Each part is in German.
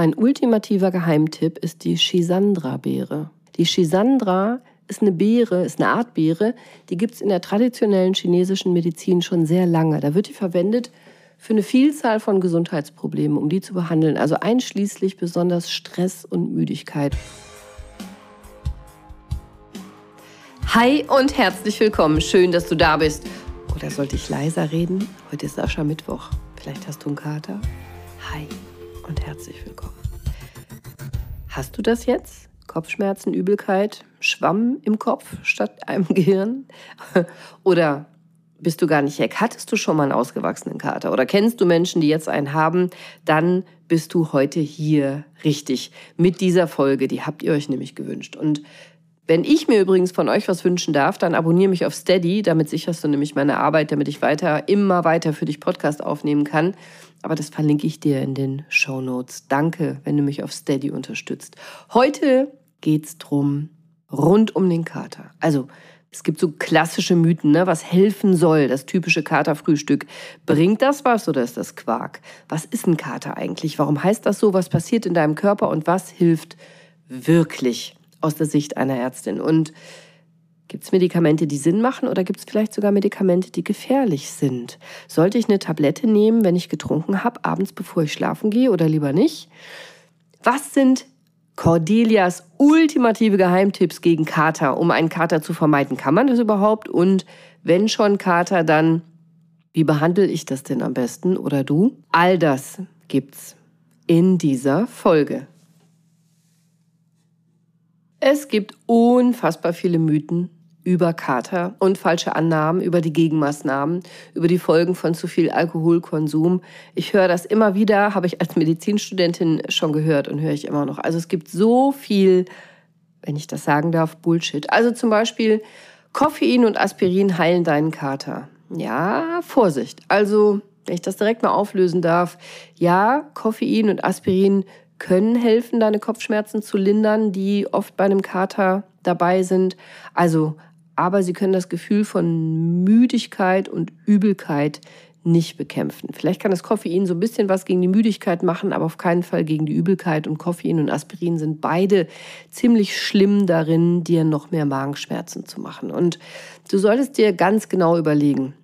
Mein ultimativer Geheimtipp ist die Schisandra-Beere. Die Schisandra ist eine Beere, ist eine Art Beere, die gibt es in der traditionellen chinesischen Medizin schon sehr lange. Da wird die verwendet für eine Vielzahl von Gesundheitsproblemen, um die zu behandeln, also einschließlich besonders Stress und Müdigkeit. Hi und herzlich willkommen. Schön, dass du da bist. Oder sollte ich leiser reden? Heute ist Aschermittwoch. Vielleicht hast du einen Kater. Hi und herzlich willkommen. Hast du das jetzt? Kopfschmerzen, Übelkeit, Schwamm im Kopf statt einem Gehirn? Oder bist du gar nicht weg? Hattest du schon mal einen ausgewachsenen Kater? Oder kennst du Menschen, die jetzt einen haben? Dann bist du heute hier richtig mit dieser Folge. Die habt ihr euch nämlich gewünscht. Und wenn ich mir übrigens von euch was wünschen darf, dann abonniere mich auf Steady. Damit sicherst du nämlich meine Arbeit, damit ich weiter, immer weiter für dich Podcast aufnehmen kann. Aber das verlinke ich dir in den Show Notes. Danke, wenn du mich auf Steady unterstützt. Heute geht's drum rund um den Kater. Also, es gibt so klassische Mythen, ne? was helfen soll, das typische Katerfrühstück. Bringt das was oder ist das Quark? Was ist ein Kater eigentlich? Warum heißt das so? Was passiert in deinem Körper und was hilft wirklich? Aus der Sicht einer Ärztin. Und Gibt es Medikamente, die Sinn machen oder gibt es vielleicht sogar Medikamente, die gefährlich sind? Sollte ich eine Tablette nehmen, wenn ich getrunken habe, abends bevor ich schlafen gehe oder lieber nicht? Was sind Cordelias ultimative Geheimtipps gegen Kater, um einen Kater zu vermeiden? Kann man das überhaupt? Und wenn schon Kater, dann wie behandle ich das denn am besten oder du? All das gibt's in dieser Folge. Es gibt unfassbar viele Mythen über Kater und falsche Annahmen über die Gegenmaßnahmen, über die Folgen von zu viel Alkoholkonsum. Ich höre das immer wieder, habe ich als Medizinstudentin schon gehört und höre ich immer noch. Also es gibt so viel, wenn ich das sagen darf, Bullshit. Also zum Beispiel Koffein und Aspirin heilen deinen Kater. Ja, Vorsicht. Also, wenn ich das direkt mal auflösen darf, ja, Koffein und Aspirin können helfen, deine Kopfschmerzen zu lindern, die oft bei einem Kater dabei sind. Also, aber sie können das Gefühl von Müdigkeit und Übelkeit nicht bekämpfen. Vielleicht kann das Koffein so ein bisschen was gegen die Müdigkeit machen, aber auf keinen Fall gegen die Übelkeit. Und Koffein und Aspirin sind beide ziemlich schlimm darin, dir noch mehr Magenschmerzen zu machen. Und du solltest dir ganz genau überlegen,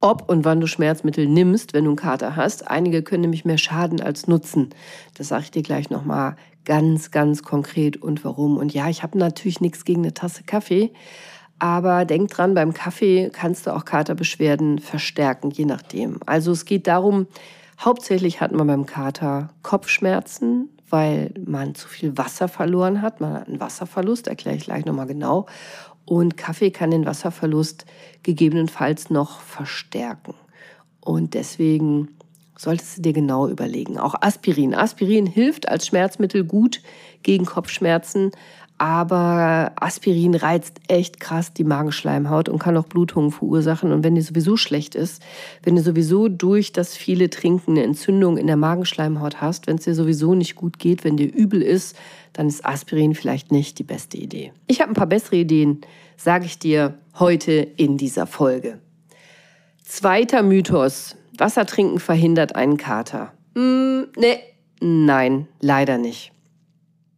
ob und wann du Schmerzmittel nimmst, wenn du einen Kater hast. Einige können nämlich mehr schaden als nutzen. Das sage ich dir gleich nochmal ganz, ganz konkret und warum. Und ja, ich habe natürlich nichts gegen eine Tasse Kaffee, aber denk dran, beim Kaffee kannst du auch Katerbeschwerden verstärken, je nachdem. Also es geht darum, hauptsächlich hat man beim Kater Kopfschmerzen, weil man zu viel Wasser verloren hat. Man hat einen Wasserverlust, erkläre ich gleich nochmal genau. Und Kaffee kann den Wasserverlust gegebenenfalls noch verstärken. Und deswegen solltest du dir genau überlegen. Auch Aspirin. Aspirin hilft als Schmerzmittel gut gegen Kopfschmerzen, aber Aspirin reizt echt krass die Magenschleimhaut und kann auch Blutungen verursachen. Und wenn die sowieso schlecht ist, wenn du sowieso durch das viele Trinken eine Entzündung in der Magenschleimhaut hast, wenn es dir sowieso nicht gut geht, wenn dir übel ist, dann ist Aspirin vielleicht nicht die beste Idee. Ich habe ein paar bessere Ideen, sage ich dir heute in dieser Folge. Zweiter Mythos. Wasser trinken verhindert einen Kater. Mm, nee, nein, leider nicht.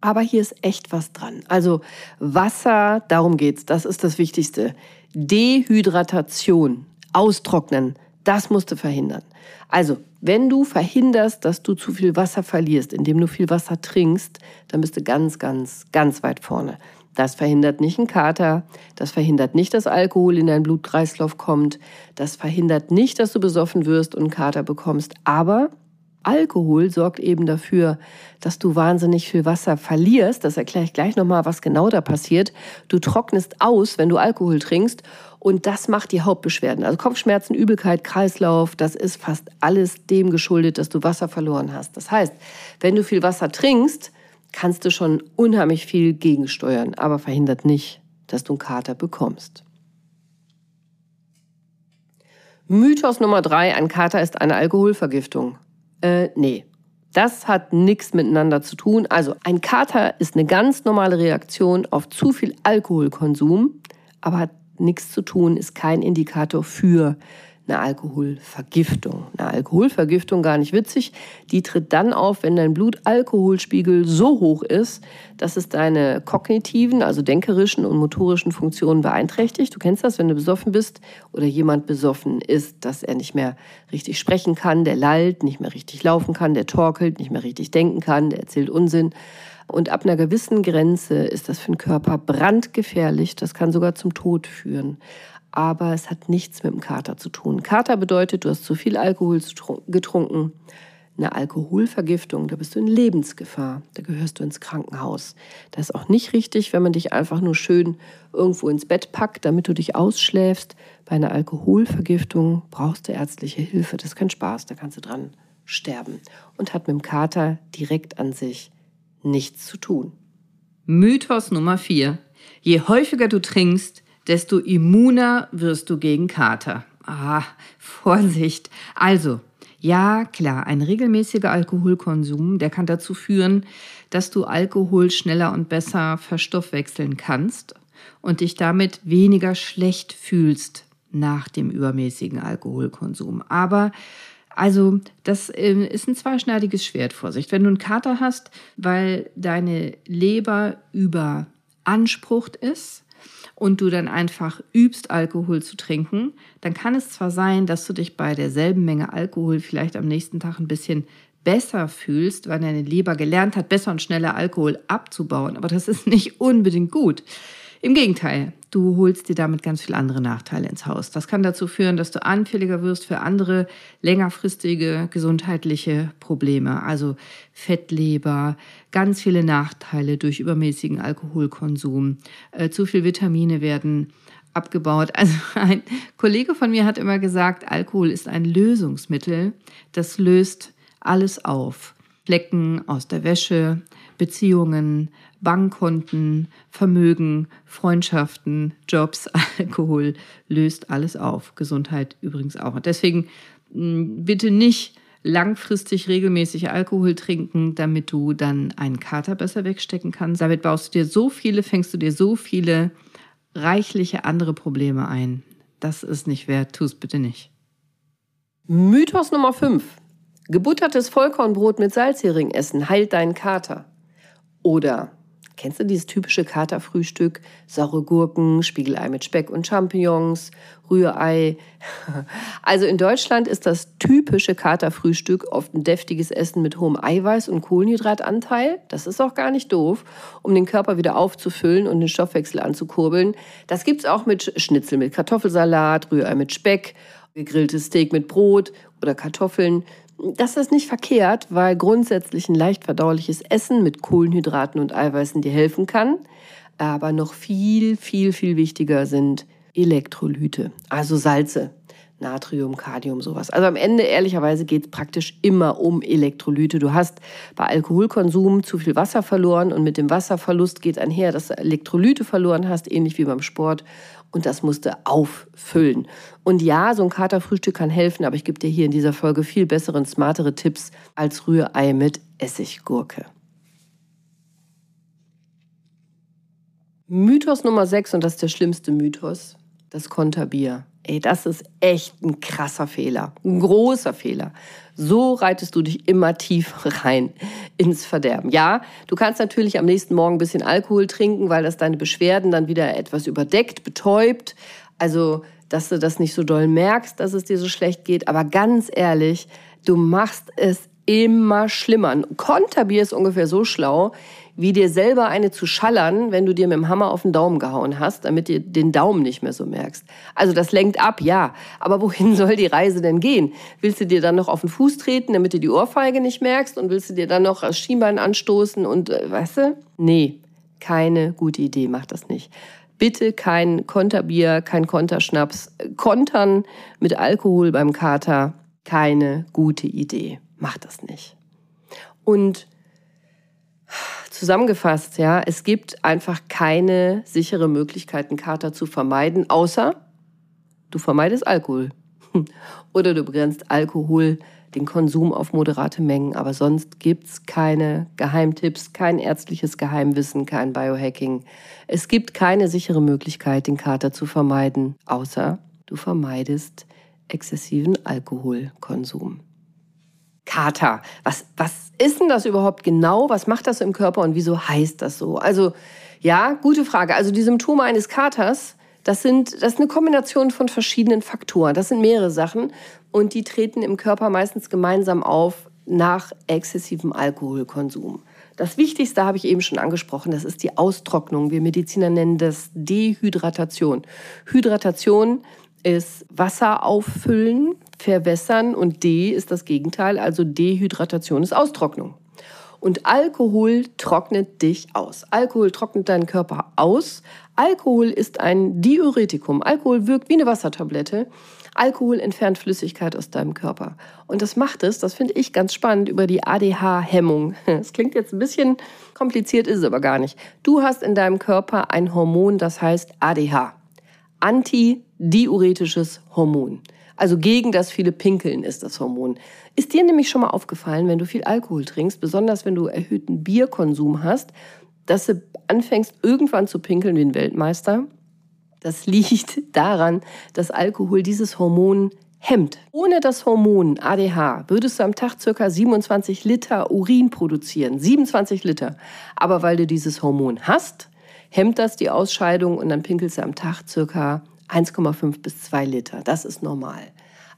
Aber hier ist echt was dran. Also Wasser, darum geht's, das ist das Wichtigste. Dehydratation, austrocknen, das musst du verhindern. Also, wenn du verhinderst, dass du zu viel Wasser verlierst, indem du viel Wasser trinkst, dann bist du ganz, ganz, ganz weit vorne. Das verhindert nicht einen Kater, das verhindert nicht, dass Alkohol in deinen Blutkreislauf kommt, das verhindert nicht, dass du besoffen wirst und einen Kater bekommst, aber Alkohol sorgt eben dafür, dass du wahnsinnig viel Wasser verlierst. Das erkläre ich gleich nochmal, was genau da passiert. Du trocknest aus, wenn du Alkohol trinkst. Und das macht die Hauptbeschwerden. Also Kopfschmerzen, Übelkeit, Kreislauf, das ist fast alles dem geschuldet, dass du Wasser verloren hast. Das heißt, wenn du viel Wasser trinkst, kannst du schon unheimlich viel gegensteuern, aber verhindert nicht, dass du einen Kater bekommst. Mythos Nummer drei, ein Kater ist eine Alkoholvergiftung. Äh, nee. Das hat nichts miteinander zu tun. Also ein Kater ist eine ganz normale Reaktion auf zu viel Alkoholkonsum, aber hat nichts zu tun, ist kein Indikator für eine Alkoholvergiftung. Eine Alkoholvergiftung, gar nicht witzig, die tritt dann auf, wenn dein Blutalkoholspiegel so hoch ist, dass es deine kognitiven, also denkerischen und motorischen Funktionen beeinträchtigt. Du kennst das, wenn du besoffen bist oder jemand besoffen ist, dass er nicht mehr richtig sprechen kann, der lallt, nicht mehr richtig laufen kann, der torkelt, nicht mehr richtig denken kann, der erzählt Unsinn. Und ab einer gewissen Grenze ist das für den Körper brandgefährlich. Das kann sogar zum Tod führen. Aber es hat nichts mit dem Kater zu tun. Kater bedeutet, du hast zu viel Alkohol getrunken. Eine Alkoholvergiftung, da bist du in Lebensgefahr. Da gehörst du ins Krankenhaus. Das ist auch nicht richtig, wenn man dich einfach nur schön irgendwo ins Bett packt, damit du dich ausschläfst. Bei einer Alkoholvergiftung brauchst du ärztliche Hilfe. Das ist kein Spaß, da kannst du dran sterben. Und hat mit dem Kater direkt an sich nichts zu tun. Mythos Nummer 4. Je häufiger du trinkst, desto immuner wirst du gegen Kater. Ah, Vorsicht. Also, ja, klar, ein regelmäßiger Alkoholkonsum, der kann dazu führen, dass du Alkohol schneller und besser verstoffwechseln kannst und dich damit weniger schlecht fühlst nach dem übermäßigen Alkoholkonsum. Aber also das ähm, ist ein zweischneidiges Schwert, Vorsicht. Wenn du einen Kater hast, weil deine Leber überansprucht ist und du dann einfach übst, Alkohol zu trinken, dann kann es zwar sein, dass du dich bei derselben Menge Alkohol vielleicht am nächsten Tag ein bisschen besser fühlst, weil deine Leber gelernt hat, besser und schneller Alkohol abzubauen, aber das ist nicht unbedingt gut. Im Gegenteil, du holst dir damit ganz viele andere Nachteile ins Haus. Das kann dazu führen, dass du anfälliger wirst für andere längerfristige gesundheitliche Probleme, also Fettleber, ganz viele Nachteile durch übermäßigen Alkoholkonsum, äh, zu viel Vitamine werden abgebaut. Also ein Kollege von mir hat immer gesagt, Alkohol ist ein Lösungsmittel, das löst alles auf. Flecken aus der Wäsche, Beziehungen, Bankkonten, Vermögen, Freundschaften, Jobs, Alkohol löst alles auf. Gesundheit übrigens auch. deswegen hm, bitte nicht langfristig regelmäßig Alkohol trinken, damit du dann einen Kater besser wegstecken kannst. Damit baust du dir so viele, fängst du dir so viele reichliche andere Probleme ein. Das ist nicht wert, tu es bitte nicht. Mythos Nummer 5. Gebuttertes Vollkornbrot mit Salzhering essen heilt deinen Kater. Oder Kennst du dieses typische Katerfrühstück? Saure Gurken, Spiegelei mit Speck und Champignons, Rührei. Also in Deutschland ist das typische Katerfrühstück oft ein deftiges Essen mit hohem Eiweiß- und Kohlenhydratanteil. Das ist auch gar nicht doof, um den Körper wieder aufzufüllen und den Stoffwechsel anzukurbeln. Das gibt's auch mit Schnitzel mit Kartoffelsalat, Rührei mit Speck, gegrilltes Steak mit Brot oder Kartoffeln. Das ist nicht verkehrt, weil grundsätzlich ein leicht verdauliches Essen mit Kohlenhydraten und Eiweißen dir helfen kann. Aber noch viel, viel, viel wichtiger sind Elektrolyte, also Salze, Natrium, Kadium, sowas. Also am Ende, ehrlicherweise, geht es praktisch immer um Elektrolyte. Du hast bei Alkoholkonsum zu viel Wasser verloren und mit dem Wasserverlust geht einher, dass du Elektrolyte verloren hast, ähnlich wie beim Sport und das musste auffüllen. Und ja, so ein Katerfrühstück kann helfen, aber ich gebe dir hier in dieser Folge viel bessere und smartere Tipps als Rührei mit Essiggurke. Mythos Nummer 6, und das ist der schlimmste Mythos, das Konterbier. Ey, das ist echt ein krasser Fehler, ein großer Fehler. So reitest du dich immer tief rein ins Verderben. Ja, du kannst natürlich am nächsten Morgen ein bisschen Alkohol trinken, weil das deine Beschwerden dann wieder etwas überdeckt, betäubt. Also, dass du das nicht so doll merkst, dass es dir so schlecht geht. Aber ganz ehrlich, du machst es immer schlimmer. Ein Konterbier ist ungefähr so schlau, wie dir selber eine zu schallern, wenn du dir mit dem Hammer auf den Daumen gehauen hast, damit du den Daumen nicht mehr so merkst. Also das lenkt ab, ja. Aber wohin soll die Reise denn gehen? Willst du dir dann noch auf den Fuß treten, damit du die Ohrfeige nicht merkst? Und willst du dir dann noch das Schienbein anstoßen und, äh, weißt du? Nee, keine gute Idee, mach das nicht. Bitte kein Konterbier, kein Konterschnaps. Kontern mit Alkohol beim Kater, keine gute Idee. Mach das nicht. Und Zusammengefasst, ja, es gibt einfach keine sichere Möglichkeit, einen Kater zu vermeiden, außer du vermeidest Alkohol. Oder du begrenzt Alkohol, den Konsum auf moderate Mengen. Aber sonst gibt es keine Geheimtipps, kein ärztliches Geheimwissen, kein Biohacking. Es gibt keine sichere Möglichkeit, den Kater zu vermeiden, außer du vermeidest exzessiven Alkoholkonsum. Kater. Was, was ist denn das überhaupt genau? Was macht das im Körper und wieso heißt das so? Also, ja, gute Frage. Also, die Symptome eines Katers, das sind, das ist eine Kombination von verschiedenen Faktoren. Das sind mehrere Sachen und die treten im Körper meistens gemeinsam auf nach exzessivem Alkoholkonsum. Das Wichtigste habe ich eben schon angesprochen, das ist die Austrocknung. Wir Mediziner nennen das Dehydratation. Hydratation ist Wasser auffüllen, verwässern und D ist das Gegenteil, also Dehydratation ist Austrocknung. Und Alkohol trocknet dich aus. Alkohol trocknet deinen Körper aus. Alkohol ist ein Diuretikum. Alkohol wirkt wie eine Wassertablette. Alkohol entfernt Flüssigkeit aus deinem Körper. Und das macht es, das finde ich ganz spannend, über die ADH-Hemmung. Das klingt jetzt ein bisschen kompliziert, ist es aber gar nicht. Du hast in deinem Körper ein Hormon, das heißt ADH. Antidiuretisches Hormon. Also gegen das viele Pinkeln ist das Hormon. Ist dir nämlich schon mal aufgefallen, wenn du viel Alkohol trinkst, besonders wenn du erhöhten Bierkonsum hast, dass du anfängst irgendwann zu pinkeln wie ein Weltmeister? Das liegt daran, dass Alkohol dieses Hormon hemmt. Ohne das Hormon ADH würdest du am Tag ca. 27 Liter Urin produzieren. 27 Liter. Aber weil du dieses Hormon hast, hemmt das die Ausscheidung und dann pinkelst du am Tag ca. 1,5 bis 2 Liter. Das ist normal.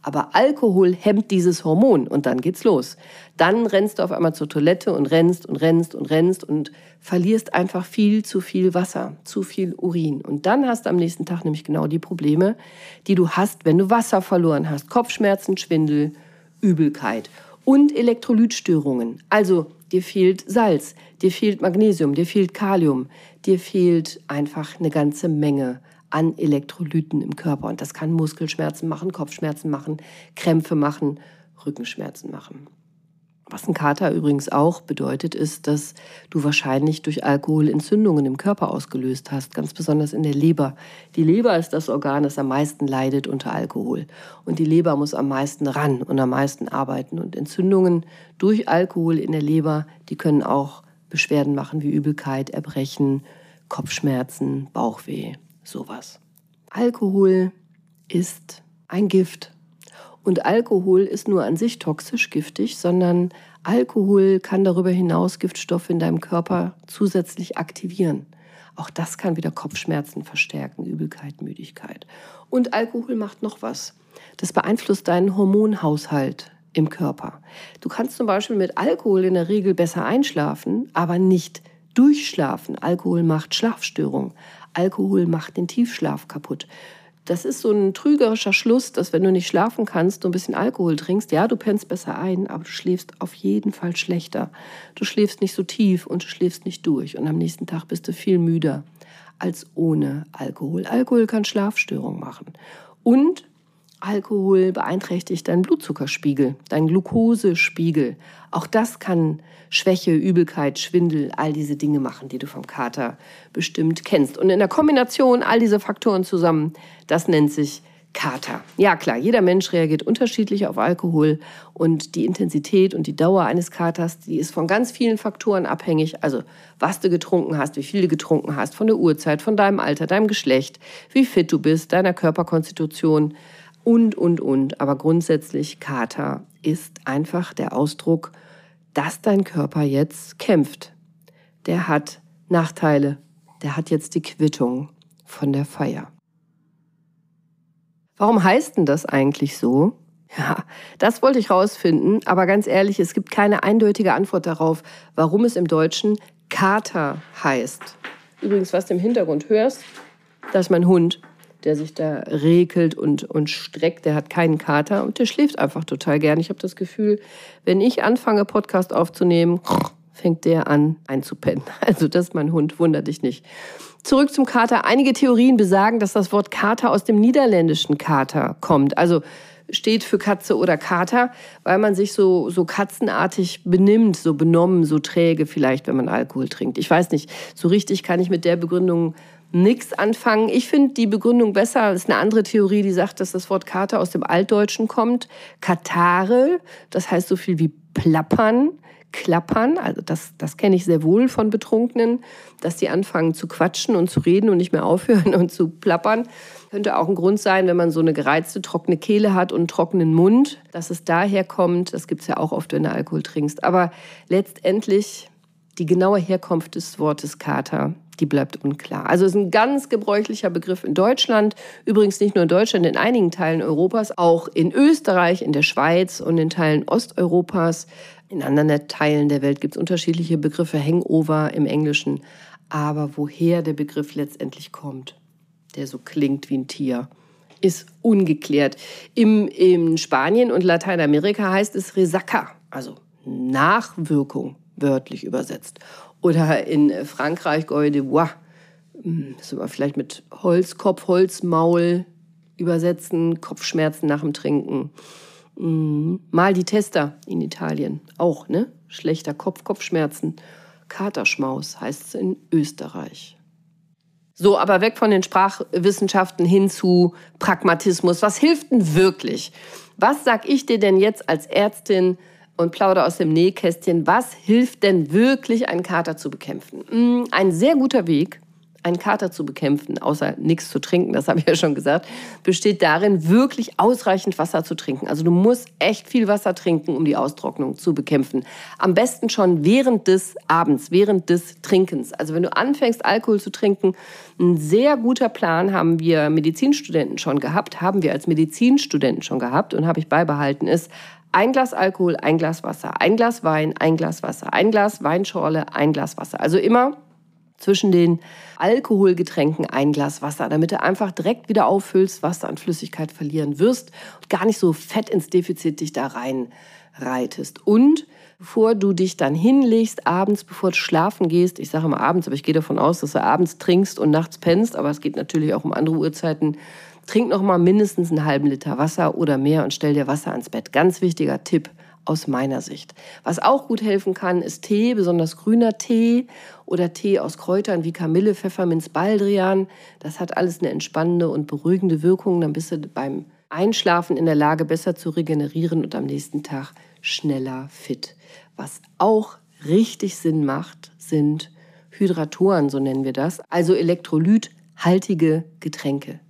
Aber Alkohol hemmt dieses Hormon und dann geht's los. Dann rennst du auf einmal zur Toilette und rennst und rennst und rennst und verlierst einfach viel zu viel Wasser, zu viel Urin. Und dann hast du am nächsten Tag nämlich genau die Probleme, die du hast, wenn du Wasser verloren hast. Kopfschmerzen, Schwindel, Übelkeit und Elektrolytstörungen. Also dir fehlt Salz, dir fehlt Magnesium, dir fehlt Kalium, dir fehlt einfach eine ganze Menge an Elektrolyten im Körper. Und das kann Muskelschmerzen machen, Kopfschmerzen machen, Krämpfe machen, Rückenschmerzen machen. Was ein Kater übrigens auch bedeutet, ist, dass du wahrscheinlich durch Alkohol Entzündungen im Körper ausgelöst hast, ganz besonders in der Leber. Die Leber ist das Organ, das am meisten leidet unter Alkohol. Und die Leber muss am meisten ran und am meisten arbeiten. Und Entzündungen durch Alkohol in der Leber, die können auch Beschwerden machen wie Übelkeit, Erbrechen, Kopfschmerzen, Bauchweh sowas. Alkohol ist ein Gift. Und Alkohol ist nur an sich toxisch giftig, sondern Alkohol kann darüber hinaus Giftstoffe in deinem Körper zusätzlich aktivieren. Auch das kann wieder Kopfschmerzen verstärken, Übelkeit, Müdigkeit. Und Alkohol macht noch was. Das beeinflusst deinen Hormonhaushalt im Körper. Du kannst zum Beispiel mit Alkohol in der Regel besser einschlafen, aber nicht durchschlafen. Alkohol macht Schlafstörungen. Alkohol macht den Tiefschlaf kaputt. Das ist so ein trügerischer Schluss, dass wenn du nicht schlafen kannst, du ein bisschen Alkohol trinkst, ja, du pennst besser ein, aber du schläfst auf jeden Fall schlechter. Du schläfst nicht so tief und du schläfst nicht durch und am nächsten Tag bist du viel müder als ohne Alkohol. Alkohol kann Schlafstörungen machen. Und Alkohol beeinträchtigt deinen Blutzuckerspiegel, deinen Glukosespiegel. Auch das kann Schwäche, Übelkeit, Schwindel, all diese Dinge machen, die du vom Kater bestimmt kennst. Und in der Kombination all diese Faktoren zusammen, das nennt sich Kater. Ja klar, jeder Mensch reagiert unterschiedlich auf Alkohol und die Intensität und die Dauer eines Katers, die ist von ganz vielen Faktoren abhängig. Also was du getrunken hast, wie viel du getrunken hast, von der Uhrzeit, von deinem Alter, deinem Geschlecht, wie fit du bist, deiner Körperkonstitution und, und, und. Aber grundsätzlich, Kater ist einfach der Ausdruck, dass dein Körper jetzt kämpft. Der hat Nachteile. Der hat jetzt die Quittung von der Feier. Warum heißt denn das eigentlich so? Ja, das wollte ich rausfinden, aber ganz ehrlich, es gibt keine eindeutige Antwort darauf, warum es im Deutschen Kater heißt. Übrigens, was du im Hintergrund hörst, das ist mein Hund der sich da regelt und, und streckt. Der hat keinen Kater und der schläft einfach total gern. Ich habe das Gefühl, wenn ich anfange, Podcast aufzunehmen, fängt der an einzupennen. Also das ist mein Hund, wunder dich nicht. Zurück zum Kater. Einige Theorien besagen, dass das Wort Kater aus dem niederländischen Kater kommt. Also steht für Katze oder Kater, weil man sich so, so katzenartig benimmt, so benommen, so träge vielleicht, wenn man Alkohol trinkt. Ich weiß nicht, so richtig kann ich mit der Begründung nichts anfangen. Ich finde die Begründung besser. Das ist eine andere Theorie, die sagt, dass das Wort Kater aus dem Altdeutschen kommt. Katare, das heißt so viel wie plappern. klappern. Also das, das kenne ich sehr wohl von Betrunkenen, dass die anfangen zu quatschen und zu reden und nicht mehr aufhören und zu plappern. Könnte auch ein Grund sein, wenn man so eine gereizte, trockene Kehle hat und einen trockenen Mund, dass es daher kommt. Das gibt es ja auch oft, wenn du Alkohol trinkst. Aber letztendlich die genaue Herkunft des Wortes Kater, die bleibt unklar. Also es ist ein ganz gebräuchlicher Begriff in Deutschland, übrigens nicht nur in Deutschland, in einigen Teilen Europas, auch in Österreich, in der Schweiz und in Teilen Osteuropas. In anderen Teilen der Welt gibt es unterschiedliche Begriffe, Hangover im Englischen. Aber woher der Begriff letztendlich kommt, der so klingt wie ein Tier, ist ungeklärt. Im, in Spanien und Lateinamerika heißt es Resaca, also Nachwirkung wörtlich übersetzt. Oder in Frankreich Goy de Bois, hm, das wir vielleicht mit Holzkopf, Holzmaul übersetzen, Kopfschmerzen nach dem Trinken. Hm, mal die Tester in Italien, auch, ne? Schlechter Kopf, Kopfschmerzen. Katerschmaus heißt es in Österreich. So, aber weg von den Sprachwissenschaften hin zu Pragmatismus. Was hilft denn wirklich? Was sag ich dir denn jetzt als Ärztin und plaudere aus dem Nähkästchen. Was hilft denn wirklich, einen Kater zu bekämpfen? Hm, ein sehr guter Weg, einen Kater zu bekämpfen, außer nichts zu trinken, das habe ich ja schon gesagt, besteht darin, wirklich ausreichend Wasser zu trinken. Also du musst echt viel Wasser trinken, um die Austrocknung zu bekämpfen. Am besten schon während des Abends, während des Trinkens. Also wenn du anfängst, Alkohol zu trinken, ein sehr guter Plan haben wir Medizinstudenten schon gehabt, haben wir als Medizinstudenten schon gehabt und habe ich beibehalten, ist ein Glas Alkohol, ein Glas Wasser, ein Glas Wein, ein Glas Wasser, ein Glas Weinschorle, ein Glas Wasser. Also immer zwischen den Alkoholgetränken ein Glas Wasser, damit du einfach direkt wieder auffüllst, was du an Flüssigkeit verlieren wirst und gar nicht so fett ins Defizit dich da reinreitest. Und bevor du dich dann hinlegst, abends, bevor du schlafen gehst, ich sage immer abends, aber ich gehe davon aus, dass du abends trinkst und nachts pennst, aber es geht natürlich auch um andere Uhrzeiten, Trink noch mal mindestens einen halben Liter Wasser oder mehr und stell dir Wasser ans Bett. Ganz wichtiger Tipp aus meiner Sicht. Was auch gut helfen kann, ist Tee, besonders grüner Tee oder Tee aus Kräutern wie Kamille, Pfefferminz, Baldrian. Das hat alles eine entspannende und beruhigende Wirkung. Dann bist du beim Einschlafen in der Lage, besser zu regenerieren und am nächsten Tag schneller fit. Was auch richtig Sinn macht, sind Hydratoren, so nennen wir das, also elektrolythaltige Getränke.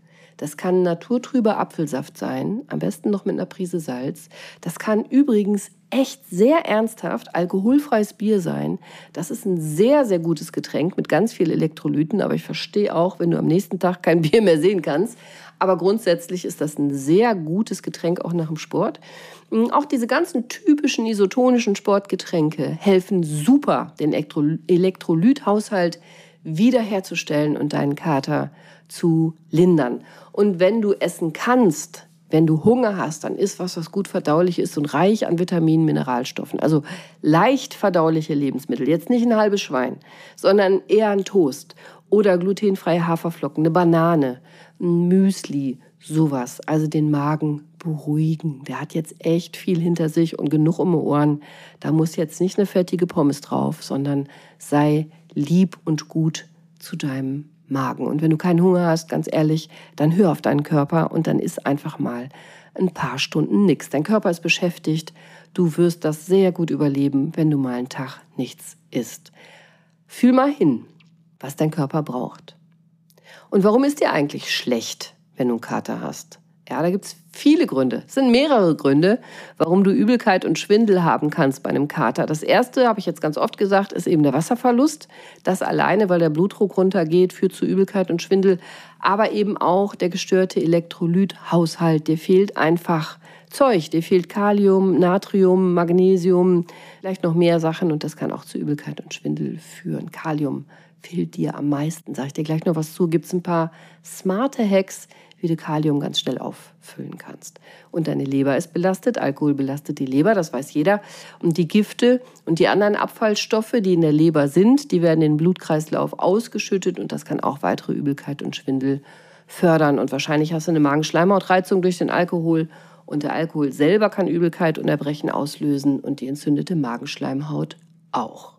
Das kann naturtrüber Apfelsaft sein, am besten noch mit einer Prise Salz. Das kann übrigens echt sehr ernsthaft alkoholfreies Bier sein. Das ist ein sehr, sehr gutes Getränk mit ganz viel Elektrolyten. Aber ich verstehe auch, wenn du am nächsten Tag kein Bier mehr sehen kannst. Aber grundsätzlich ist das ein sehr gutes Getränk auch nach dem Sport. Hm, auch diese ganzen typischen isotonischen Sportgetränke helfen super, den Elektrolythaushalt wiederherzustellen und deinen Kater zu lindern. Und wenn du essen kannst, wenn du Hunger hast, dann isst was, was gut verdaulich ist und reich an Vitaminen, Mineralstoffen. Also leicht verdauliche Lebensmittel. Jetzt nicht ein halbes Schwein, sondern eher ein Toast oder glutenfreie Haferflocken, eine Banane, ein Müsli, sowas. Also den Magen beruhigen. Der hat jetzt echt viel hinter sich und genug um die Ohren. Da muss jetzt nicht eine fettige Pommes drauf, sondern sei lieb und gut zu deinem Magen. Und wenn du keinen Hunger hast, ganz ehrlich, dann hör auf deinen Körper und dann isst einfach mal ein paar Stunden nichts. Dein Körper ist beschäftigt. Du wirst das sehr gut überleben, wenn du mal einen Tag nichts isst. Fühl mal hin, was dein Körper braucht. Und warum ist dir eigentlich schlecht, wenn du einen Kater hast? Ja, da gibt es viele Gründe. Es sind mehrere Gründe, warum du Übelkeit und Schwindel haben kannst bei einem Kater. Das erste, habe ich jetzt ganz oft gesagt, ist eben der Wasserverlust. Das alleine, weil der Blutdruck runtergeht, führt zu Übelkeit und Schwindel. Aber eben auch der gestörte Elektrolythaushalt. Dir fehlt einfach Zeug. Dir fehlt Kalium, Natrium, Magnesium, vielleicht noch mehr Sachen. Und das kann auch zu Übelkeit und Schwindel führen. Kalium fehlt dir am meisten. Sag ich dir gleich noch was zu. Gibt es ein paar smarte Hacks, wie Kalium ganz schnell auffüllen kannst. Und deine Leber ist belastet, Alkohol belastet die Leber, das weiß jeder. Und die Gifte und die anderen Abfallstoffe, die in der Leber sind, die werden in den Blutkreislauf ausgeschüttet und das kann auch weitere Übelkeit und Schwindel fördern. Und wahrscheinlich hast du eine Magenschleimhautreizung durch den Alkohol. Und der Alkohol selber kann Übelkeit und Erbrechen auslösen und die entzündete Magenschleimhaut auch.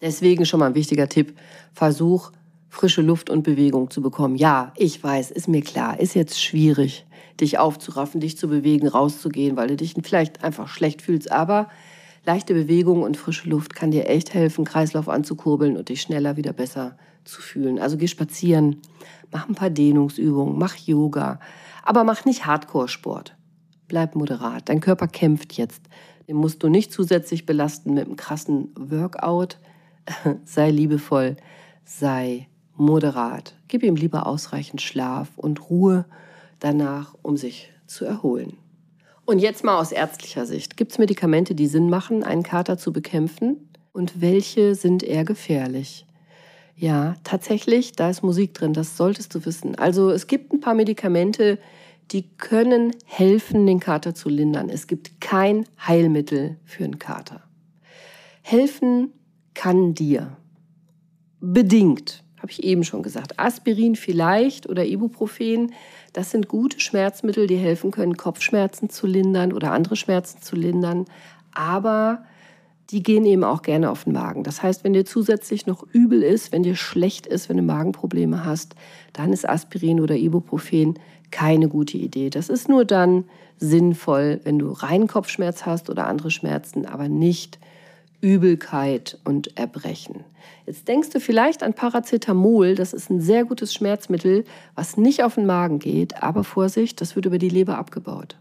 Deswegen schon mal ein wichtiger Tipp. Versuch frische Luft und Bewegung zu bekommen. Ja, ich weiß, ist mir klar, ist jetzt schwierig, dich aufzuraffen, dich zu bewegen, rauszugehen, weil du dich vielleicht einfach schlecht fühlst. Aber Leichte Bewegung und frische Luft kann dir echt helfen, Kreislauf anzukurbeln und dich schneller wieder besser zu fühlen. Also geh spazieren, mach ein paar Dehnungsübungen, mach Yoga, aber mach nicht Hardcore-Sport. Bleib moderat. Dein Körper kämpft jetzt. Den musst du nicht zusätzlich belasten mit einem krassen Workout. sei liebevoll, sei moderat. Gib ihm lieber ausreichend Schlaf und Ruhe danach, um sich zu erholen. Und jetzt mal aus ärztlicher Sicht. Gibt es Medikamente, die Sinn machen, einen Kater zu bekämpfen? Und welche sind eher gefährlich? Ja, tatsächlich, da ist Musik drin, das solltest du wissen. Also es gibt ein paar Medikamente, die können helfen, den Kater zu lindern. Es gibt kein Heilmittel für einen Kater. Helfen kann dir. Bedingt, habe ich eben schon gesagt. Aspirin vielleicht oder Ibuprofen, das sind gute Schmerzmittel, die helfen können, Kopfschmerzen zu lindern oder andere Schmerzen zu lindern. Aber die gehen eben auch gerne auf den Magen. Das heißt, wenn dir zusätzlich noch übel ist, wenn dir schlecht ist, wenn du Magenprobleme hast, dann ist Aspirin oder Ibuprofen keine gute Idee. Das ist nur dann sinnvoll, wenn du reinen Kopfschmerz hast oder andere Schmerzen, aber nicht Übelkeit und Erbrechen. Jetzt denkst du vielleicht an Paracetamol, das ist ein sehr gutes Schmerzmittel, was nicht auf den Magen geht, aber Vorsicht, das wird über die Leber abgebaut.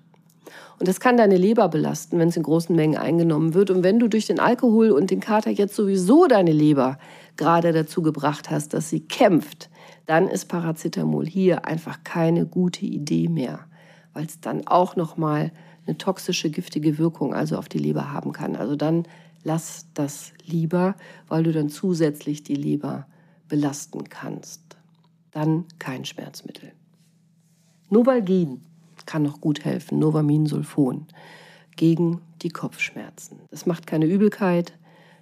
Und das kann deine Leber belasten, wenn es in großen Mengen eingenommen wird. Und wenn du durch den Alkohol und den Kater jetzt sowieso deine Leber gerade dazu gebracht hast, dass sie kämpft, dann ist Paracetamol hier einfach keine gute Idee mehr, weil es dann auch noch mal eine toxische, giftige Wirkung also auf die Leber haben kann. Also dann lass das lieber, weil du dann zusätzlich die Leber belasten kannst. Dann kein Schmerzmittel. Novalgin kann noch gut helfen, Novaminsulfon, gegen die Kopfschmerzen. Das macht keine Übelkeit,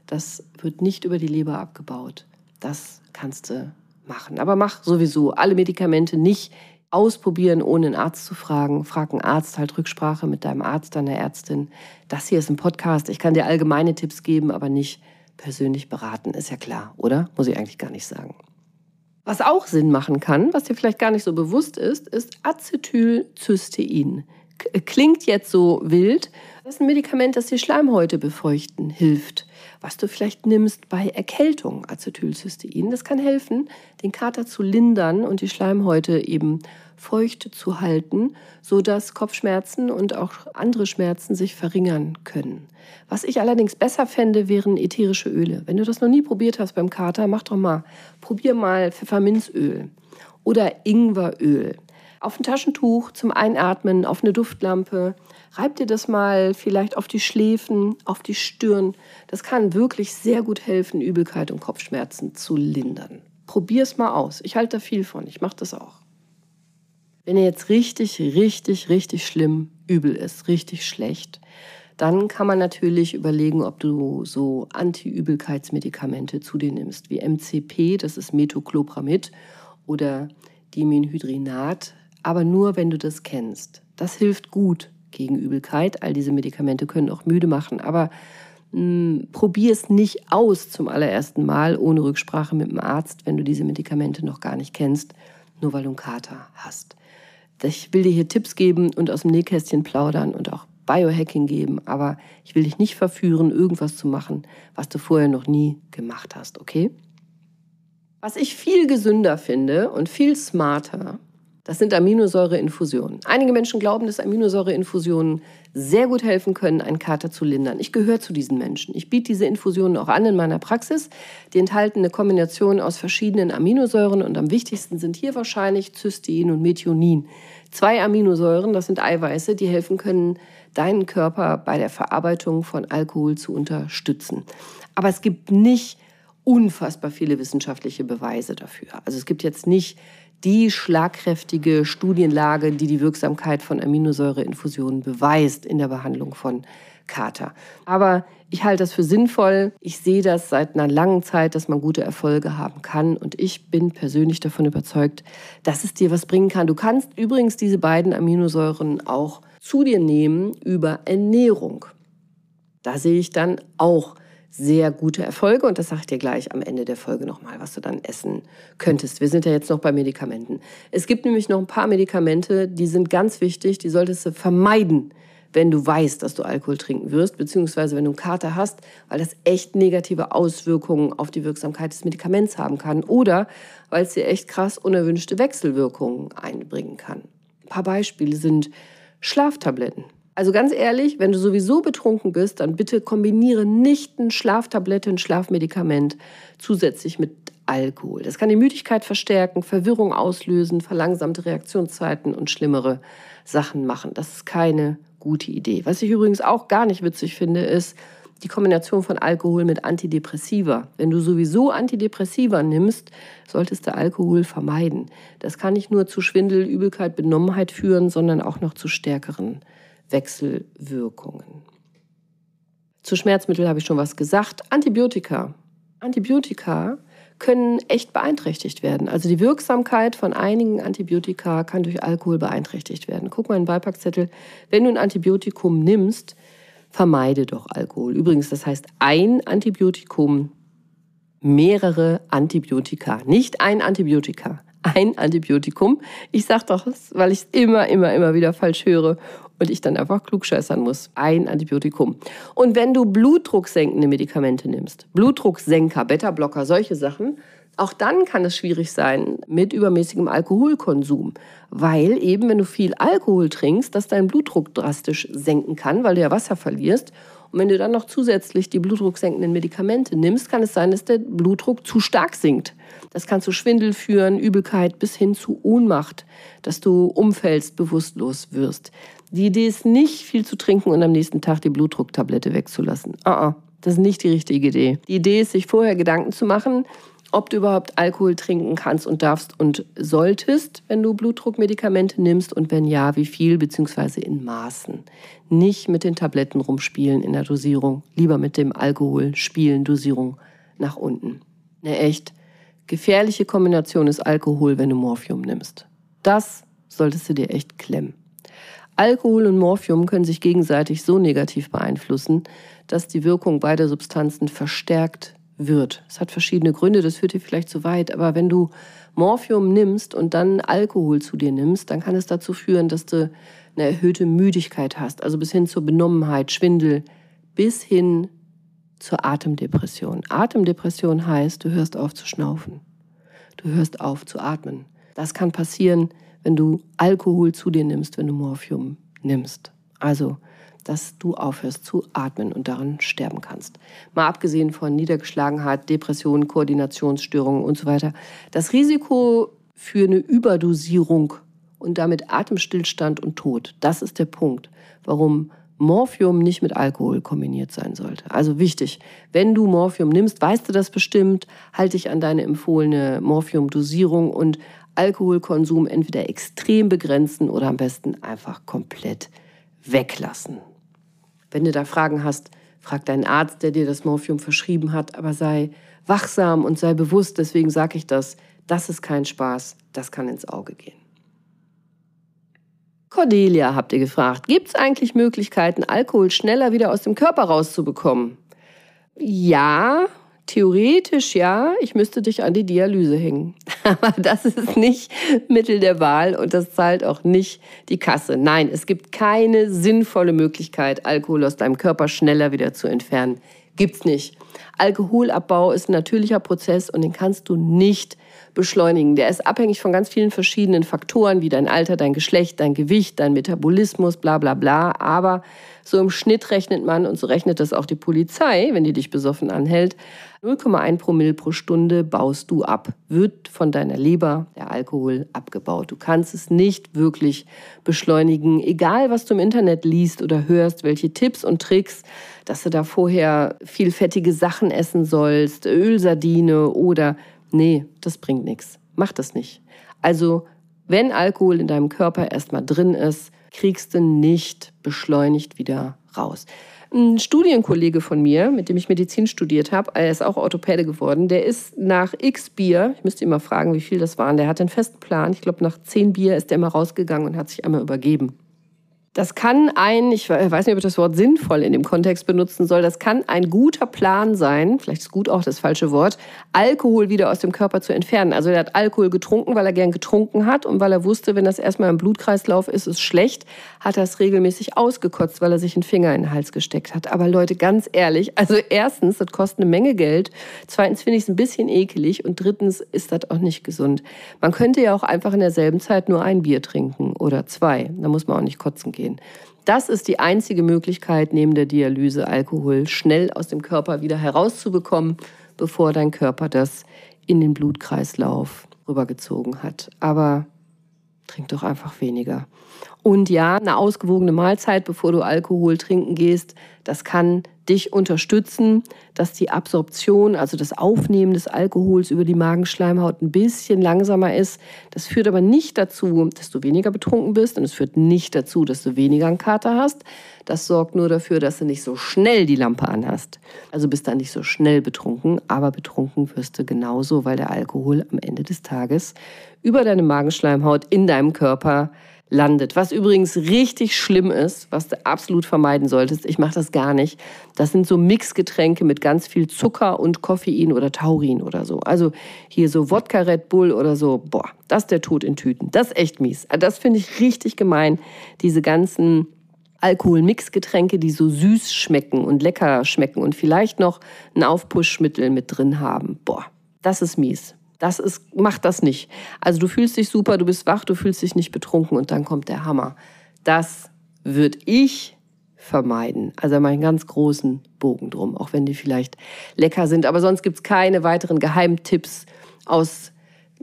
das wird nicht über die Leber abgebaut. Das kannst du machen. Aber mach sowieso alle Medikamente nicht ausprobieren, ohne einen Arzt zu fragen. Frag einen Arzt, halt Rücksprache mit deinem Arzt, deiner Ärztin. Das hier ist ein Podcast. Ich kann dir allgemeine Tipps geben, aber nicht persönlich beraten. Ist ja klar, oder? Muss ich eigentlich gar nicht sagen. Was auch Sinn machen kann, was dir vielleicht gar nicht so bewusst ist, ist Acetylcystein. Klingt jetzt so wild. Das ist ein Medikament, das die Schleimhäute befeuchten hilft. Was du vielleicht nimmst bei Erkältung, Acetylcystein. Das kann helfen, den Kater zu lindern und die Schleimhäute eben feucht zu halten, sodass Kopfschmerzen und auch andere Schmerzen sich verringern können. Was ich allerdings besser fände, wären ätherische Öle. Wenn du das noch nie probiert hast beim Kater, mach doch mal. Probier mal Pfefferminzöl oder Ingweröl. Auf ein Taschentuch zum Einatmen, auf eine Duftlampe. Reib dir das mal vielleicht auf die Schläfen, auf die Stirn. Das kann wirklich sehr gut helfen, Übelkeit und Kopfschmerzen zu lindern. Probier es mal aus. Ich halte da viel von. Ich mache das auch. Wenn ihr jetzt richtig, richtig, richtig schlimm übel ist, richtig schlecht, dann kann man natürlich überlegen, ob du so Anti-Übelkeitsmedikamente zu dir nimmst, wie MCP, das ist Metoclopramid, oder Dimenhydrinat, aber nur, wenn du das kennst. Das hilft gut gegen Übelkeit. All diese Medikamente können auch müde machen, aber probier es nicht aus zum allerersten Mal ohne Rücksprache mit dem Arzt, wenn du diese Medikamente noch gar nicht kennst, nur weil du einen Kater hast. Ich will dir hier Tipps geben und aus dem Nähkästchen plaudern und auch Biohacking geben, aber ich will dich nicht verführen, irgendwas zu machen, was du vorher noch nie gemacht hast, okay? Was ich viel gesünder finde und viel smarter, das sind Aminosäureinfusionen. Einige Menschen glauben, dass Aminosäureinfusionen sehr gut helfen können, einen Kater zu lindern. Ich gehöre zu diesen Menschen. Ich biete diese Infusionen auch an in meiner Praxis. Die enthalten eine Kombination aus verschiedenen Aminosäuren und am wichtigsten sind hier wahrscheinlich Cystein und Methionin. Zwei Aminosäuren, das sind Eiweiße, die helfen können, deinen Körper bei der Verarbeitung von Alkohol zu unterstützen. Aber es gibt nicht unfassbar viele wissenschaftliche Beweise dafür. Also es gibt jetzt nicht die schlagkräftige Studienlage, die die Wirksamkeit von Aminosäureinfusionen beweist in der Behandlung von Kater. Aber ich halte das für sinnvoll. Ich sehe das seit einer langen Zeit, dass man gute Erfolge haben kann. Und ich bin persönlich davon überzeugt, dass es dir was bringen kann. Du kannst übrigens diese beiden Aminosäuren auch zu dir nehmen über Ernährung. Da sehe ich dann auch sehr gute Erfolge und das sage ich dir gleich am Ende der Folge nochmal, was du dann essen könntest. Wir sind ja jetzt noch bei Medikamenten. Es gibt nämlich noch ein paar Medikamente, die sind ganz wichtig, die solltest du vermeiden, wenn du weißt, dass du Alkohol trinken wirst, beziehungsweise wenn du einen Kater hast, weil das echt negative Auswirkungen auf die Wirksamkeit des Medikaments haben kann oder weil es dir echt krass unerwünschte Wechselwirkungen einbringen kann. Ein paar Beispiele sind Schlaftabletten. Also ganz ehrlich, wenn du sowieso betrunken bist, dann bitte kombiniere nicht ein Schlaftablette, ein Schlafmedikament zusätzlich mit Alkohol. Das kann die Müdigkeit verstärken, Verwirrung auslösen, verlangsamte Reaktionszeiten und schlimmere Sachen machen. Das ist keine gute Idee. Was ich übrigens auch gar nicht witzig finde, ist die Kombination von Alkohol mit Antidepressiva. Wenn du sowieso Antidepressiva nimmst, solltest du Alkohol vermeiden. Das kann nicht nur zu Schwindel, Übelkeit, Benommenheit führen, sondern auch noch zu stärkeren Wechselwirkungen. Zu Schmerzmitteln habe ich schon was gesagt. Antibiotika. Antibiotika können echt beeinträchtigt werden. Also die Wirksamkeit von einigen Antibiotika kann durch Alkohol beeinträchtigt werden. Guck mal in den Beipackzettel. Wenn du ein Antibiotikum nimmst, vermeide doch Alkohol. Übrigens, das heißt ein Antibiotikum, mehrere Antibiotika. Nicht ein Antibiotika, ein Antibiotikum. Ich sage doch, weil ich es immer, immer, immer wieder falsch höre und ich dann einfach klugscheißern muss. Ein Antibiotikum. Und wenn du blutdrucksenkende Medikamente nimmst, Blutdrucksenker, Beta-Blocker, solche Sachen, auch dann kann es schwierig sein mit übermäßigem Alkoholkonsum, weil eben, wenn du viel Alkohol trinkst, das deinen Blutdruck drastisch senken kann, weil du ja Wasser verlierst. Und wenn du dann noch zusätzlich die blutdrucksenkenden Medikamente nimmst, kann es sein, dass der Blutdruck zu stark sinkt. Das kann zu Schwindel führen, Übelkeit bis hin zu Ohnmacht, dass du umfällst, bewusstlos wirst. Die Idee ist nicht, viel zu trinken und am nächsten Tag die Blutdrucktablette wegzulassen. Uh -uh, das ist nicht die richtige Idee. Die Idee ist, sich vorher Gedanken zu machen, ob du überhaupt Alkohol trinken kannst und darfst und solltest, wenn du Blutdruckmedikamente nimmst und wenn ja, wie viel bzw. in Maßen. Nicht mit den Tabletten rumspielen in der Dosierung, lieber mit dem Alkohol spielen, Dosierung nach unten. Eine echt gefährliche Kombination ist Alkohol, wenn du Morphium nimmst. Das solltest du dir echt klemmen. Alkohol und Morphium können sich gegenseitig so negativ beeinflussen, dass die Wirkung beider Substanzen verstärkt wird. Es hat verschiedene Gründe, das führt dir vielleicht zu weit, aber wenn du Morphium nimmst und dann Alkohol zu dir nimmst, dann kann es dazu führen, dass du eine erhöhte Müdigkeit hast, also bis hin zur Benommenheit, Schwindel, bis hin zur Atemdepression. Atemdepression heißt, du hörst auf zu schnaufen. Du hörst auf zu atmen. Das kann passieren, wenn du Alkohol zu dir nimmst, wenn du Morphium nimmst. Also, dass du aufhörst zu atmen und daran sterben kannst. Mal abgesehen von Niedergeschlagenheit, Depressionen, Koordinationsstörungen und so weiter. Das Risiko für eine Überdosierung und damit Atemstillstand und Tod, das ist der Punkt, warum Morphium nicht mit Alkohol kombiniert sein sollte. Also wichtig, wenn du Morphium nimmst, weißt du das bestimmt, halte dich an deine empfohlene Morphium-Dosierung und Alkoholkonsum entweder extrem begrenzen oder am besten einfach komplett weglassen. Wenn du da Fragen hast, frag deinen Arzt, der dir das Morphium verschrieben hat, aber sei wachsam und sei bewusst, deswegen sage ich das, das ist kein Spaß, das kann ins Auge gehen. Cordelia habt ihr gefragt, gibt es eigentlich Möglichkeiten, Alkohol schneller wieder aus dem Körper rauszubekommen? Ja, Theoretisch ja, ich müsste dich an die Dialyse hängen. Aber das ist nicht Mittel der Wahl und das zahlt auch nicht die Kasse. Nein, es gibt keine sinnvolle Möglichkeit, Alkohol aus deinem Körper schneller wieder zu entfernen. Gibt's nicht. Alkoholabbau ist ein natürlicher Prozess und den kannst du nicht beschleunigen. Der ist abhängig von ganz vielen verschiedenen Faktoren, wie dein Alter, dein Geschlecht, dein Gewicht, dein Metabolismus, bla bla bla. Aber so im Schnitt rechnet man, und so rechnet das auch die Polizei, wenn die dich besoffen anhält, 0,1 Promille pro Stunde baust du ab, wird von deiner Leber der Alkohol abgebaut. Du kannst es nicht wirklich beschleunigen, egal was du im Internet liest oder hörst, welche Tipps und Tricks, dass du da vorher viel fettige Sachen essen sollst, Ölsardine oder nee, das bringt nichts. Mach das nicht. Also, wenn Alkohol in deinem Körper erstmal drin ist, kriegst du nicht beschleunigt wieder raus. Ein Studienkollege von mir, mit dem ich Medizin studiert habe, er ist auch Orthopäde geworden, der ist nach x Bier, ich müsste mal fragen, wie viel das waren, der hat einen festen Plan. Ich glaube, nach zehn Bier ist er immer rausgegangen und hat sich einmal übergeben. Das kann ein, ich weiß nicht, ob ich das Wort sinnvoll in dem Kontext benutzen soll, das kann ein guter Plan sein, vielleicht ist gut auch das falsche Wort, Alkohol wieder aus dem Körper zu entfernen. Also er hat Alkohol getrunken, weil er gern getrunken hat und weil er wusste, wenn das erstmal im Blutkreislauf ist, ist schlecht, hat er es regelmäßig ausgekotzt, weil er sich einen Finger in den Hals gesteckt hat. Aber Leute, ganz ehrlich, also erstens, das kostet eine Menge Geld, zweitens finde ich es ein bisschen ekelig und drittens ist das auch nicht gesund. Man könnte ja auch einfach in derselben Zeit nur ein Bier trinken oder zwei, da muss man auch nicht kotzen gehen gehen. Das ist die einzige Möglichkeit, neben der Dialyse Alkohol schnell aus dem Körper wieder herauszubekommen, bevor dein Körper das in den Blutkreislauf rübergezogen hat. Aber trink doch einfach weniger. Und ja, eine ausgewogene Mahlzeit, bevor du Alkohol trinken gehst, das kann dich unterstützen, dass die Absorption, also das Aufnehmen des Alkohols über die Magenschleimhaut ein bisschen langsamer ist. Das führt aber nicht dazu, dass du weniger betrunken bist und es führt nicht dazu, dass du weniger einen Kater hast. Das sorgt nur dafür, dass du nicht so schnell die Lampe anhast. Also bist dann nicht so schnell betrunken, aber betrunken wirst du genauso, weil der Alkohol am Ende des Tages über deine Magenschleimhaut in deinem Körper landet. Was übrigens richtig schlimm ist, was du absolut vermeiden solltest, ich mache das gar nicht, das sind so Mixgetränke mit ganz viel Zucker und Koffein oder Taurin oder so. Also hier so Wodka Red Bull oder so, boah, das ist der Tod in Tüten. Das ist echt mies. Das finde ich richtig gemein, diese ganzen Alkohol-Mixgetränke, die so süß schmecken und lecker schmecken und vielleicht noch ein Aufpushmittel mit drin haben. Boah, das ist mies. Das ist, mach das nicht. Also du fühlst dich super, du bist wach, du fühlst dich nicht betrunken und dann kommt der Hammer. Das würde ich vermeiden. Also da mache ich einen ganz großen Bogen drum, auch wenn die vielleicht lecker sind. Aber sonst gibt es keine weiteren Geheimtipps aus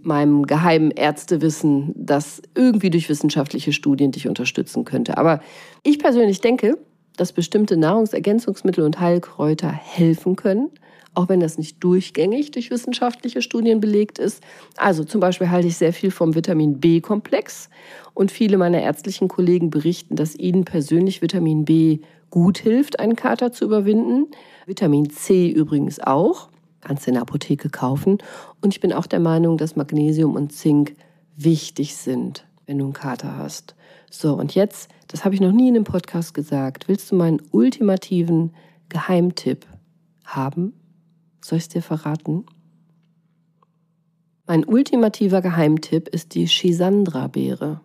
meinem geheimen Ärztewissen, das irgendwie durch wissenschaftliche Studien dich unterstützen könnte. Aber ich persönlich denke, dass bestimmte Nahrungsergänzungsmittel und Heilkräuter helfen können auch wenn das nicht durchgängig durch wissenschaftliche Studien belegt ist. Also zum Beispiel halte ich sehr viel vom Vitamin B-Komplex und viele meiner ärztlichen Kollegen berichten, dass ihnen persönlich Vitamin B gut hilft, einen Kater zu überwinden. Vitamin C übrigens auch, kannst du in der Apotheke kaufen. Und ich bin auch der Meinung, dass Magnesium und Zink wichtig sind, wenn du einen Kater hast. So, und jetzt, das habe ich noch nie in einem Podcast gesagt, willst du meinen ultimativen Geheimtipp haben? Soll ich es dir verraten? Mein ultimativer Geheimtipp ist die Schisandra-Beere.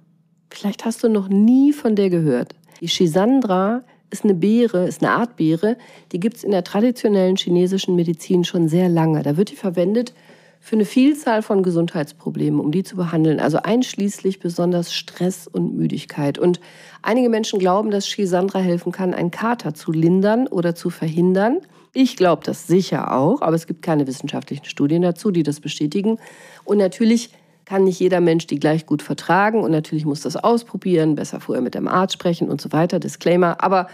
Vielleicht hast du noch nie von der gehört. Die Schisandra ist eine Beere, ist eine Art Beere, die gibt es in der traditionellen chinesischen Medizin schon sehr lange. Da wird die verwendet für eine Vielzahl von Gesundheitsproblemen, um die zu behandeln, also einschließlich besonders Stress und Müdigkeit. Und einige Menschen glauben, dass Schisandra helfen kann, einen Kater zu lindern oder zu verhindern. Ich glaube das sicher auch, aber es gibt keine wissenschaftlichen Studien dazu, die das bestätigen. Und natürlich kann nicht jeder Mensch die gleich gut vertragen und natürlich muss das ausprobieren, besser vorher mit dem Arzt sprechen und so weiter, Disclaimer. Aber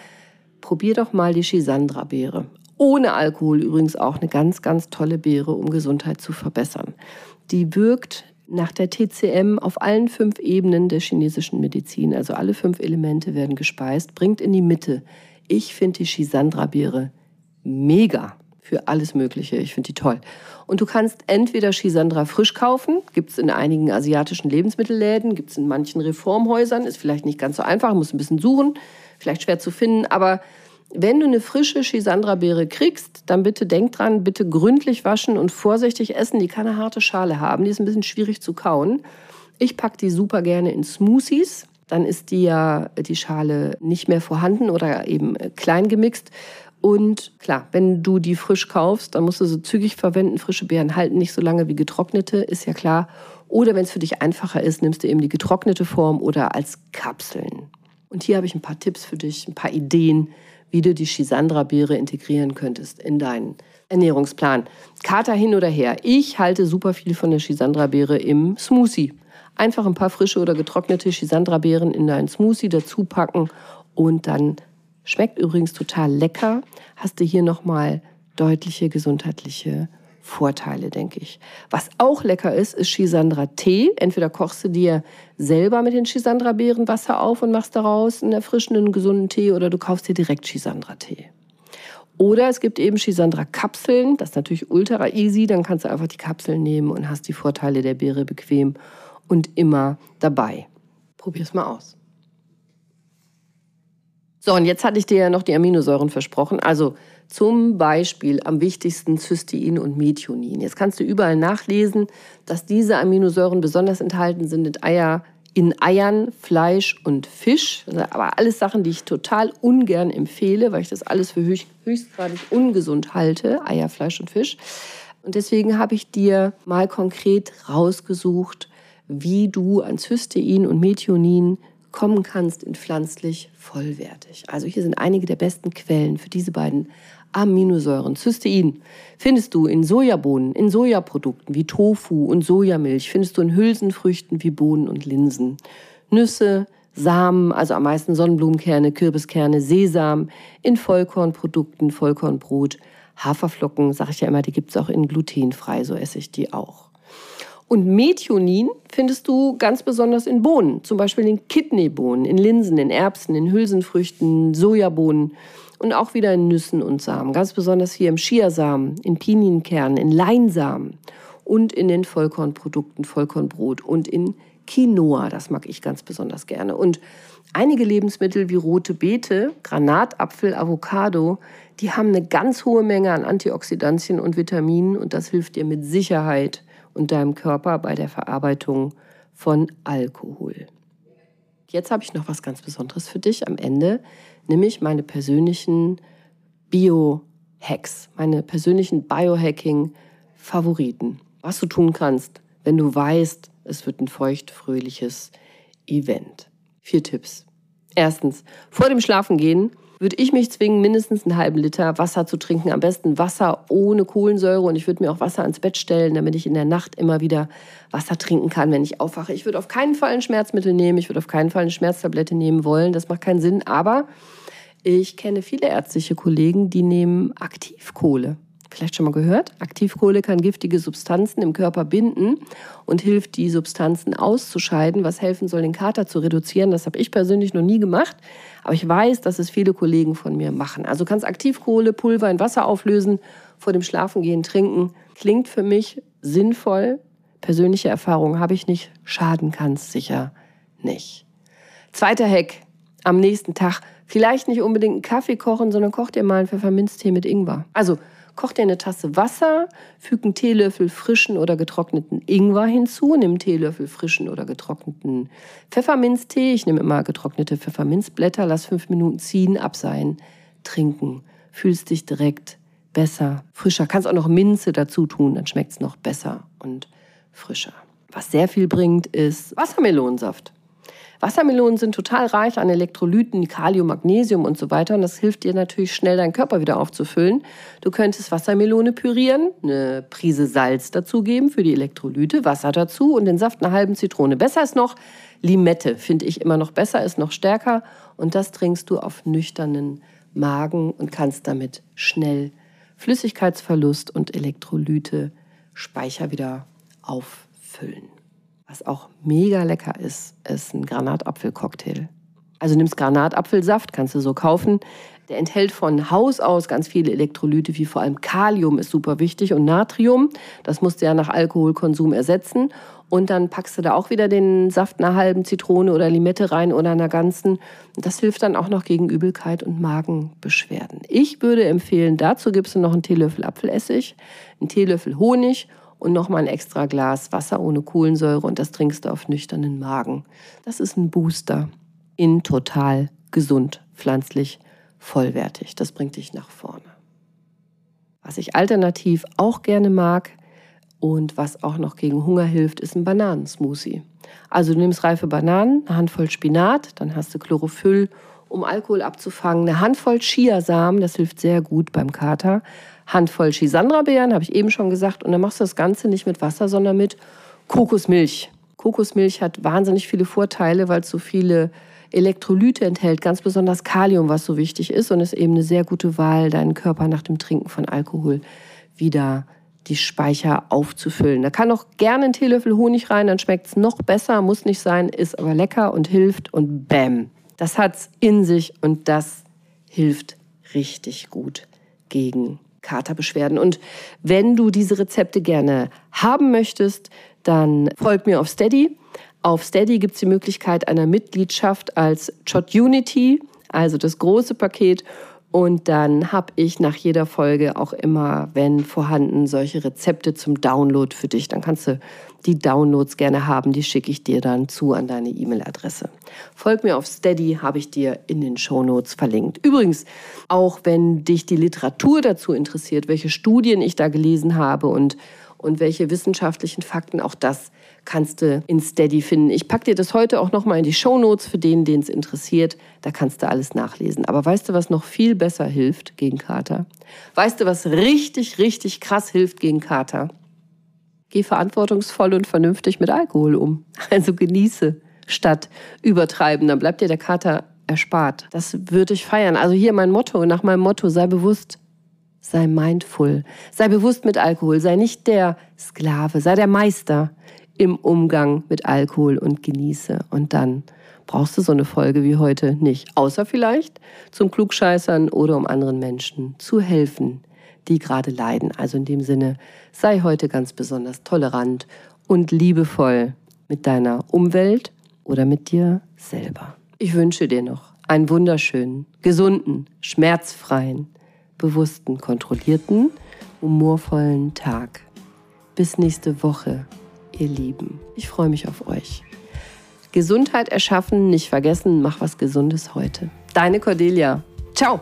probier doch mal die Schisandra-Beere. Ohne Alkohol übrigens auch eine ganz, ganz tolle Beere, um Gesundheit zu verbessern. Die wirkt nach der TCM auf allen fünf Ebenen der chinesischen Medizin, also alle fünf Elemente werden gespeist, bringt in die Mitte. Ich finde die Schisandra-Beere mega für alles Mögliche. Ich finde die toll. Und du kannst entweder Schisandra frisch kaufen, gibt es in einigen asiatischen Lebensmittelläden, gibt es in manchen Reformhäusern, ist vielleicht nicht ganz so einfach, muss ein bisschen suchen, vielleicht schwer zu finden, aber wenn du eine frische Schisandra-Beere kriegst, dann bitte denk dran, bitte gründlich waschen und vorsichtig essen. Die kann eine harte Schale haben, die ist ein bisschen schwierig zu kauen. Ich packe die super gerne in Smoothies. Dann ist die ja die Schale nicht mehr vorhanden oder eben klein gemixt. Und klar, wenn du die frisch kaufst, dann musst du sie zügig verwenden. Frische Beeren halten nicht so lange wie getrocknete, ist ja klar. Oder wenn es für dich einfacher ist, nimmst du eben die getrocknete Form oder als Kapseln. Und hier habe ich ein paar Tipps für dich, ein paar Ideen, wie du die Schisandra-Beere integrieren könntest in deinen Ernährungsplan. Kater hin oder her. Ich halte super viel von der Schisandra-Beere im Smoothie. Einfach ein paar frische oder getrocknete Schisandra-Beeren in deinen Smoothie dazu packen und dann Schmeckt übrigens total lecker. Hast du hier nochmal deutliche gesundheitliche Vorteile, denke ich. Was auch lecker ist, ist Schisandra-Tee. Entweder kochst du dir selber mit den Schisandra-Beeren Wasser auf und machst daraus einen erfrischenden, gesunden Tee oder du kaufst dir direkt Schisandra-Tee. Oder es gibt eben Schisandra-Kapseln. Das ist natürlich ultra easy. Dann kannst du einfach die Kapseln nehmen und hast die Vorteile der Beere bequem und immer dabei. Probier's mal aus. So, und jetzt hatte ich dir ja noch die Aminosäuren versprochen. Also zum Beispiel am wichtigsten Cystein und Methionin. Jetzt kannst du überall nachlesen, dass diese Aminosäuren besonders enthalten sind in, Eier, in Eiern, Fleisch und Fisch. Aber alles Sachen, die ich total ungern empfehle, weil ich das alles für höchst, höchstgradig ungesund halte. Eier, Fleisch und Fisch. Und deswegen habe ich dir mal konkret rausgesucht, wie du an Cystein und Methionin kommen kannst in pflanzlich vollwertig. Also hier sind einige der besten Quellen für diese beiden Aminosäuren. Cystein findest du in Sojabohnen, in Sojaprodukten wie Tofu und Sojamilch, findest du in Hülsenfrüchten wie Bohnen und Linsen. Nüsse, Samen, also am meisten Sonnenblumenkerne, Kürbiskerne, Sesam, in Vollkornprodukten, Vollkornbrot, Haferflocken, sage ich ja immer, die gibt es auch in glutenfrei, so esse ich die auch. Und Methionin findest du ganz besonders in Bohnen, zum Beispiel in Kidneybohnen, in Linsen, in Erbsen, in Hülsenfrüchten, Sojabohnen und auch wieder in Nüssen und Samen. Ganz besonders hier im Chiasamen, in Pinienkernen, in Leinsamen und in den Vollkornprodukten, Vollkornbrot und in Quinoa. Das mag ich ganz besonders gerne. Und einige Lebensmittel wie rote Beete, Granatapfel, Avocado, die haben eine ganz hohe Menge an Antioxidantien und Vitaminen und das hilft dir mit Sicherheit und deinem Körper bei der Verarbeitung von Alkohol. Jetzt habe ich noch was ganz Besonderes für dich am Ende, nämlich meine persönlichen Bio-Hacks, meine persönlichen Biohacking-Favoriten. Was du tun kannst, wenn du weißt, es wird ein feucht-fröhliches Event. Vier Tipps. Erstens, vor dem Schlafengehen würde ich mich zwingen, mindestens einen halben Liter Wasser zu trinken. Am besten Wasser ohne Kohlensäure. Und ich würde mir auch Wasser ans Bett stellen, damit ich in der Nacht immer wieder Wasser trinken kann, wenn ich aufwache. Ich würde auf keinen Fall ein Schmerzmittel nehmen. Ich würde auf keinen Fall eine Schmerztablette nehmen wollen. Das macht keinen Sinn. Aber ich kenne viele ärztliche Kollegen, die nehmen Aktivkohle vielleicht schon mal gehört. Aktivkohle kann giftige Substanzen im Körper binden und hilft, die Substanzen auszuscheiden, was helfen soll, den Kater zu reduzieren. Das habe ich persönlich noch nie gemacht, aber ich weiß, dass es viele Kollegen von mir machen. Also kannst Aktivkohle, Pulver in Wasser auflösen, vor dem Schlafengehen trinken. Klingt für mich sinnvoll. Persönliche Erfahrung habe ich nicht. Schaden kann es sicher nicht. Zweiter Hack. Am nächsten Tag vielleicht nicht unbedingt einen Kaffee kochen, sondern koch dir mal einen Pfefferminztee mit Ingwer. Also Koch dir eine Tasse Wasser, füg einen Teelöffel frischen oder getrockneten Ingwer hinzu, nimm einen Teelöffel frischen oder getrockneten Pfefferminztee. Ich nehme immer getrocknete Pfefferminzblätter, lass fünf Minuten ziehen, abseihen, trinken. Fühlst dich direkt besser, frischer. Kannst auch noch Minze dazu tun, dann schmeckt es noch besser und frischer. Was sehr viel bringt, ist Wassermelonensaft. Wassermelonen sind total reich an Elektrolyten, Kalium, Magnesium und so weiter. Und das hilft dir natürlich schnell, deinen Körper wieder aufzufüllen. Du könntest Wassermelone pürieren, eine Prise Salz dazugeben für die Elektrolyte, Wasser dazu und den Saft einer halben Zitrone. Besser ist noch Limette, finde ich immer noch besser, ist noch stärker. Und das trinkst du auf nüchternen Magen und kannst damit schnell Flüssigkeitsverlust und Elektrolyte Speicher wieder auffüllen. Was auch mega lecker ist, ist ein Granatapfelcocktail. Also nimmst Granatapfelsaft, kannst du so kaufen. Der enthält von Haus aus ganz viele Elektrolyte, wie vor allem Kalium ist super wichtig und Natrium. Das musst du ja nach Alkoholkonsum ersetzen. Und dann packst du da auch wieder den Saft einer halben Zitrone oder Limette rein oder einer ganzen. Das hilft dann auch noch gegen Übelkeit und Magenbeschwerden. Ich würde empfehlen, dazu gibst du noch einen Teelöffel Apfelessig, einen Teelöffel Honig und nochmal ein extra Glas Wasser ohne Kohlensäure und das trinkst du auf nüchternen Magen. Das ist ein Booster in total gesund, pflanzlich, vollwertig. Das bringt dich nach vorne. Was ich alternativ auch gerne mag und was auch noch gegen Hunger hilft, ist ein Bananensmoothie. Also du nimmst reife Bananen, eine Handvoll Spinat, dann hast du Chlorophyll, um Alkohol abzufangen, eine Handvoll Chiasamen, das hilft sehr gut beim Kater, Handvoll Chisandra-Beeren, habe ich eben schon gesagt. Und dann machst du das Ganze nicht mit Wasser, sondern mit Kokosmilch. Kokosmilch hat wahnsinnig viele Vorteile, weil es so viele Elektrolyte enthält, ganz besonders Kalium, was so wichtig ist und ist eben eine sehr gute Wahl, deinen Körper nach dem Trinken von Alkohol wieder die Speicher aufzufüllen. Da kann auch gerne ein Teelöffel Honig rein, dann schmeckt es noch besser, muss nicht sein, ist aber lecker und hilft und bäm. Das hat's in sich und das hilft richtig gut gegen Katerbeschwerden. Und wenn du diese Rezepte gerne haben möchtest, dann folg mir auf Steady. Auf Steady gibt es die Möglichkeit einer Mitgliedschaft als Chot Unity Also das große Paket und dann habe ich nach jeder Folge auch immer, wenn vorhanden, solche Rezepte zum Download für dich. Dann kannst du die Downloads gerne haben. Die schicke ich dir dann zu an deine E-Mail-Adresse. Folg mir auf Steady, habe ich dir in den Show Notes verlinkt. Übrigens, auch wenn dich die Literatur dazu interessiert, welche Studien ich da gelesen habe und, und welche wissenschaftlichen Fakten, auch das kannst du in Steady finden. Ich packe dir das heute auch nochmal in die Show Notes für den, den es interessiert. Da kannst du alles nachlesen. Aber weißt du, was noch viel besser hilft gegen Kater? Weißt du, was richtig, richtig krass hilft gegen Kater? Geh verantwortungsvoll und vernünftig mit Alkohol um. Also genieße statt übertreiben. Dann bleibt dir der Kater erspart. Das würde ich feiern. Also hier mein Motto, nach meinem Motto, sei bewusst, sei mindful, sei bewusst mit Alkohol, sei nicht der Sklave, sei der Meister im Umgang mit Alkohol und genieße. Und dann brauchst du so eine Folge wie heute nicht. Außer vielleicht zum Klugscheißern oder um anderen Menschen zu helfen, die gerade leiden. Also in dem Sinne, sei heute ganz besonders tolerant und liebevoll mit deiner Umwelt oder mit dir selber. Ich wünsche dir noch einen wunderschönen, gesunden, schmerzfreien, bewussten, kontrollierten, humorvollen Tag. Bis nächste Woche ihr Lieben. Ich freue mich auf euch. Gesundheit erschaffen, nicht vergessen, mach was Gesundes heute. Deine Cordelia. Ciao.